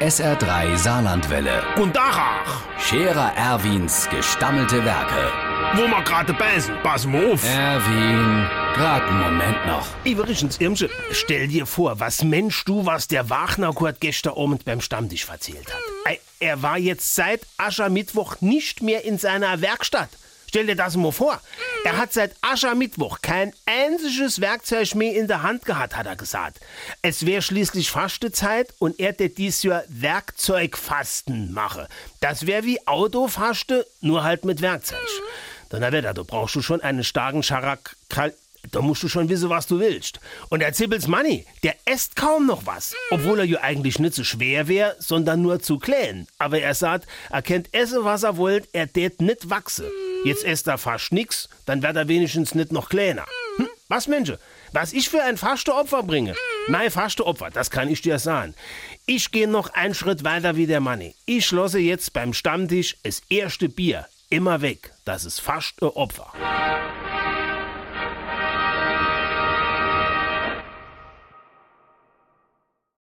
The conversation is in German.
SR3 Saarlandwelle. Und Dachach, Scherer Erwins gestammelte Werke. wo wir gerade beißen, pass mal auf. Erwin, grad einen Moment noch. Iverichens Irmsche, stell dir vor, was Mensch du, was der Wagner Kurt gestern Abend beim Stammtisch erzählt hat. Ei, Er war jetzt seit Aschermittwoch nicht mehr in seiner Werkstatt. Stell dir das mal vor. Er hat seit Aschermittwoch kein einziges Werkzeug mehr in der Hand gehabt, hat er gesagt. Es wäre schließlich Fastezeit und er tät dies Jahr Werkzeugfasten mache. Das wäre wie Autofaste, nur halt mit Werkzeug. Dann hat er da, du brauchst du schon einen starken Charak... Da musst du schon wissen, was du willst. Und der Zippels Manni, der esst kaum noch was. Obwohl er ja eigentlich nicht so schwer wäre, sondern nur zu klein. Aber er sagt, er kennt essen, was er wollt, er tät nicht wachse. Jetzt esst er fast nix, dann wird er wenigstens nicht noch kleiner. Hm? Was, Mensch? Was ich für ein faste Opfer bringe? Nein, faste Opfer, das kann ich dir sagen. Ich gehe noch einen Schritt weiter wie der Manni. Ich schlosse jetzt beim Stammtisch das erste Bier. Immer weg. Das ist faste Opfer.